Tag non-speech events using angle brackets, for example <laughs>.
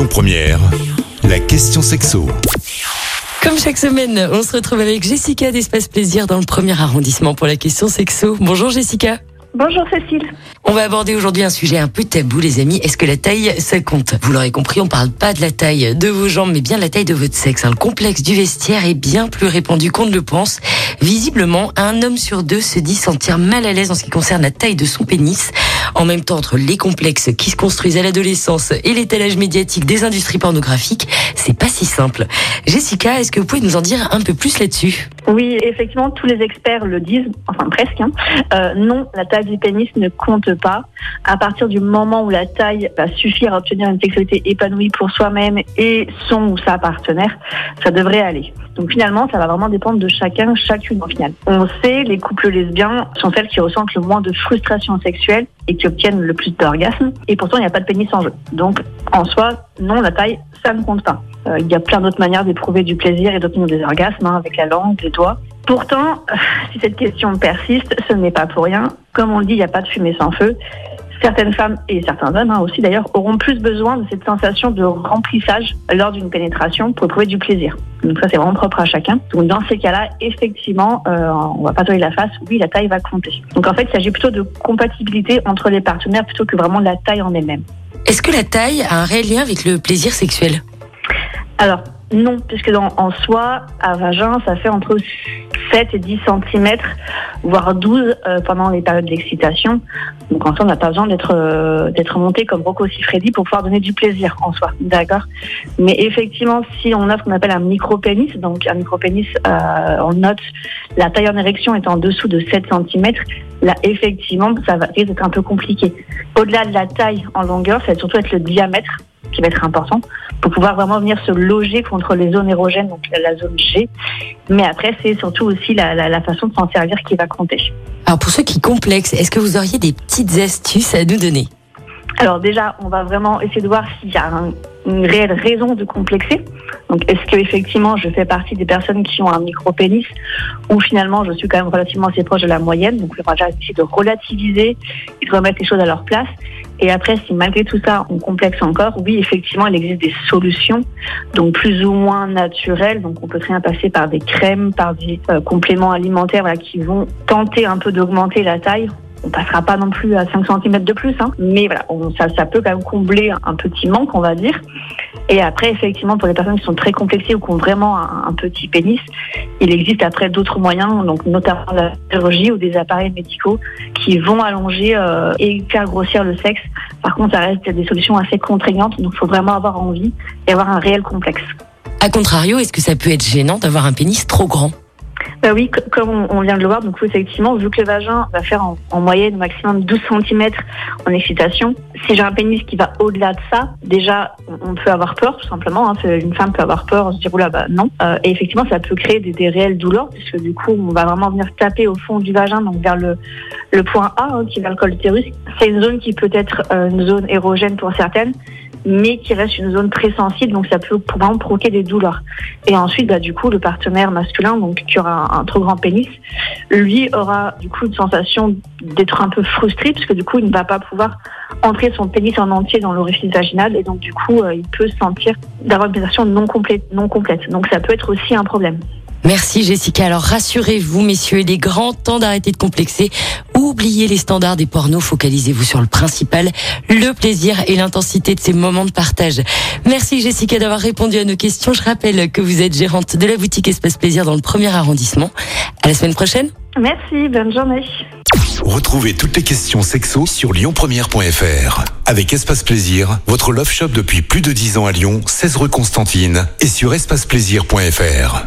Lyon Première, la question sexo. Comme chaque semaine, on se retrouve avec Jessica d'Espace Plaisir dans le premier arrondissement pour la question sexo. Bonjour Jessica. Bonjour Cécile. On va aborder aujourd'hui un sujet un peu tabou, les amis. Est-ce que la taille, ça compte? Vous l'aurez compris, on parle pas de la taille de vos jambes, mais bien de la taille de votre sexe. hein. Le complexe du vestiaire est bien plus répandu qu'on ne le pense. Visiblement, un homme sur deux se dit sentir mal à l'aise en ce qui concerne la taille de son pénis. En même temps, entre les complexes qui se construisent à l'adolescence et l'étalage médiatique des industries pornographiques, c'est pas si simple. Jessica, est-ce que vous pouvez nous en dire un peu plus là-dessus? Oui, effectivement, tous les experts le disent, enfin presque. hein. Euh, non, la taille du pénis ne compte pas. À partir du moment où la taille va suffire à obtenir une sexualité épanouie pour soi-même et son ou sa partenaire, ça devrait aller. Donc finalement, ça va vraiment dépendre de chacun, chacune au final. On sait, les couples lesbiens sont celles qui ressentent le moins de frustration sexuelle et qui obtiennent le plus d'orgasmes. Et pourtant, il n'y a pas de pénis en jeu. Donc en soi, non, la taille, ça ne compte pas. Euh, il y a plein d'autres manières d'éprouver du plaisir et d'obtenir des orgasmes, hein, avec la langue, les doigts. Pourtant, <laughs> si cette question persiste, ce n'est pas pour rien. Comme on le dit, il n'y a pas de fumée sans feu. Certaines femmes et certains hommes hein, aussi d'ailleurs auront plus besoin de cette sensation de remplissage lors d'une pénétration pour éprouver du plaisir. Donc ça c'est vraiment propre à chacun. Donc dans ces cas-là, effectivement, euh, on va pas tourner la face. Oui, la taille va compter. Donc en fait, il s'agit plutôt de compatibilité entre les partenaires plutôt que vraiment de la taille en elle-même. Est-ce que la taille a un réel lien avec le plaisir sexuel? Alors, non, puisque dans, en soi, à vagin, ça fait entre 7 et 10 cm, voire 12 euh, pendant les périodes d'excitation. Donc en soi, on n'a pas besoin d'être euh, monté comme Rocco Siffredi pour pouvoir donner du plaisir en soi, d'accord? Mais effectivement, si on a ce qu'on appelle un micro-pénis, donc un micro-pénis, euh, on note la taille en érection est en dessous de 7 cm, là effectivement, ça va risque d'être un peu compliqué. Au-delà de la taille en longueur, ça va surtout être le diamètre qui va être important pour pouvoir vraiment venir se loger contre les zones érogènes, donc la zone G. Mais après, c'est surtout aussi la, la, la façon de s'en servir qui va compter. Alors pour ceux qui complexent, est-ce que vous auriez des petites astuces à nous donner? Alors déjà, on va vraiment essayer de voir s'il y a un- une réelle raison de complexer. Donc, est-ce que effectivement, je fais partie des personnes qui ont un micro-pénis ou finalement, je suis quand même relativement assez proche de la moyenne. Donc, on va déjà essayer de relativiser et de remettre les choses à leur place. Et après, si malgré tout ça, on complexe encore, oui, effectivement, il existe des solutions, donc plus ou moins naturelles. Donc, on peut très bien passer par des crèmes, par des euh, compléments alimentaires qui vont tenter un peu d'augmenter la taille. On passera pas non plus à 5 cm de plus, hein, mais voilà, ça, peut quand même combler un petit manque, on va dire. Et après, effectivement, pour les personnes qui sont très complexées ou qui ont vraiment un, un petit pénis, il existe après d'autres moyens, donc notamment la chirurgie ou des appareils médicaux qui vont allonger euh, et faire grossir le sexe. Par contre, ça reste des solutions assez contraignantes, donc il faut vraiment avoir envie et avoir un réel complexe. A contrario, est-ce que ça peut être gênant d'avoir un pénis trop grand? Bah oui, comme on, vient de le voir, donc effectivement, vu que le vagin va faire en, en moyenne au maximum 12 cm en excitation, si j'ai un pénis qui va au-delà de ça, déjà, on peut avoir peur, tout simplement. hein. Une femme peut avoir peur, se dire, oula, bah non. Euh, et effectivement, ça peut créer des, des réelles douleurs, puisque du coup, on va vraiment venir taper au fond du vagin, donc vers le, le point A, hein, qui est vers le col utérus. C'est une zone qui peut être euh, une zone érogène pour certaines, mais qui reste une zone très sensible, donc ça peut vraiment provoquer des douleurs. Et ensuite, bah, du coup, le partenaire masculin, donc qui aura un, trop grand pénis, lui aura du coup une sensation d'être un peu frustré, parce que du coup, il ne va pas pouvoir entrer son pénis en entier dans l'orifice vaginal, et donc du coup, euh, il peut sentir d'avoir une pénétration non complète, non complète. Donc ça peut être aussi un problème. Merci Jessica. Alors rassurez-vous messieurs, il est grand temps d'arrêter de complexer. Oubliez les standards des pornos, focalisez-vous sur le principal, le plaisir et l'intensité de ces moments de partage. Merci Jessica d'avoir répondu à nos questions. Je rappelle que vous êtes gérante de la boutique Espace Plaisir dans le premier arrondissement. À la semaine prochaine. Merci, bonne journée. Retrouvez toutes les questions sexo sur lyonpremière.fr. Avec Espace Plaisir, votre love shop depuis plus de 10 ans à Lyon, 16 rue Constantine et sur espaceplaisir.fr.